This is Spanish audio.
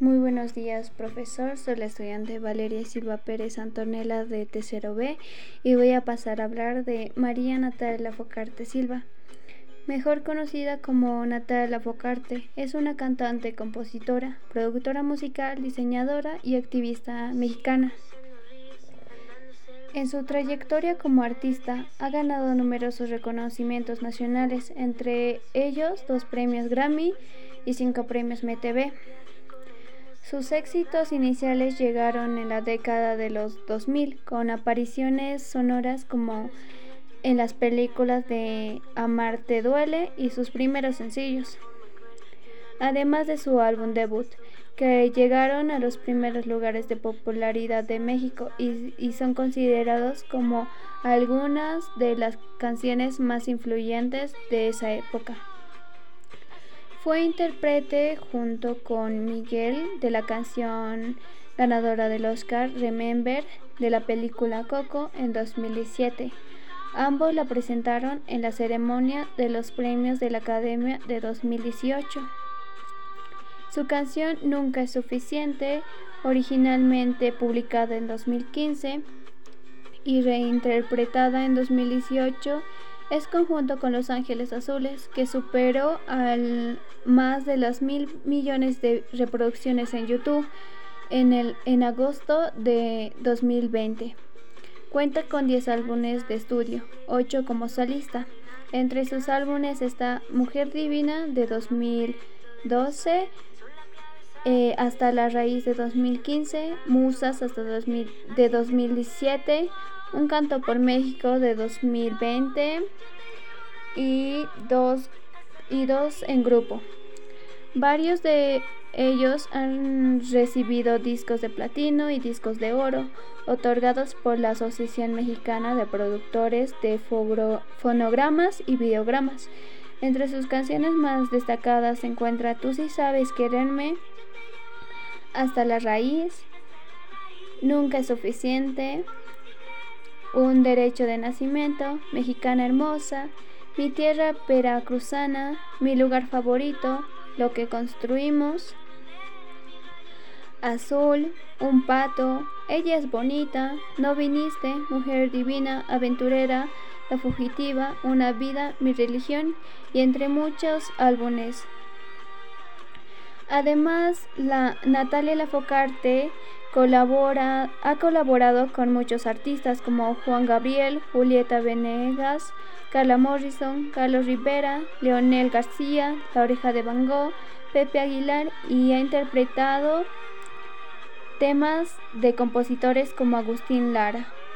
Muy buenos días, profesor. Soy la estudiante Valeria Silva Pérez Antonella de Tercero B y voy a pasar a hablar de María Natalia Focarte Silva. Mejor conocida como Natalia Focarte, es una cantante, compositora, productora musical, diseñadora y activista mexicana. En su trayectoria como artista ha ganado numerosos reconocimientos nacionales, entre ellos dos premios Grammy y cinco premios MTV. Sus éxitos iniciales llegaron en la década de los 2000 con apariciones sonoras como en las películas de Amarte duele y sus primeros sencillos, además de su álbum debut, que llegaron a los primeros lugares de popularidad de México y, y, son considerados como algunas de las canciones más influyentes de esa época. Fue intérprete junto con Miguel de la canción ganadora del Oscar Remember de la película Coco en 2017. Ambos la presentaron en la ceremonia de los premios de la Academia de 2018. Su canción Nunca es suficiente, originalmente publicada en 2015 y reinterpretada en 2018, es conjunto con Los Ángeles Azules, que superó al más de las mil millones de reproducciones en YouTube en, el, en agosto de 2020. Cuenta con 10 álbumes de estudio, 8 como solista. Entre sus álbumes está Mujer Divina de 2012 eh, hasta La Raíz de 2015, Musas hasta 2000, de 2017, Un Canto por México de 2020 y dos, y dos en grupo. Varios de ellos han recibido discos de platino y discos de oro, otorgados por la Asociación Mexicana de Productores de Fonogramas y Videogramas. Entre sus canciones más destacadas se encuentra Tú si sabes quererme, Hasta la raíz, Nunca es suficiente, Un derecho de nacimiento, Mexicana hermosa, Mi tierra veracruzana, Mi lugar favorito, Lo que construimos, Azul, Un pato, Ella es bonita, No viniste, Mujer divina, aventurera, La fugitiva, Una vida, Mi religión y entre muchos álbumes. Además, la Natalia Lafocarte colabora, ha colaborado con muchos artistas como Juan Gabriel, Julieta Venegas, Carla Morrison, Carlos Rivera, Leonel García, La Oreja de Van Gogh, Pepe Aguilar y ha interpretado temas de compositores como Agustín Lara.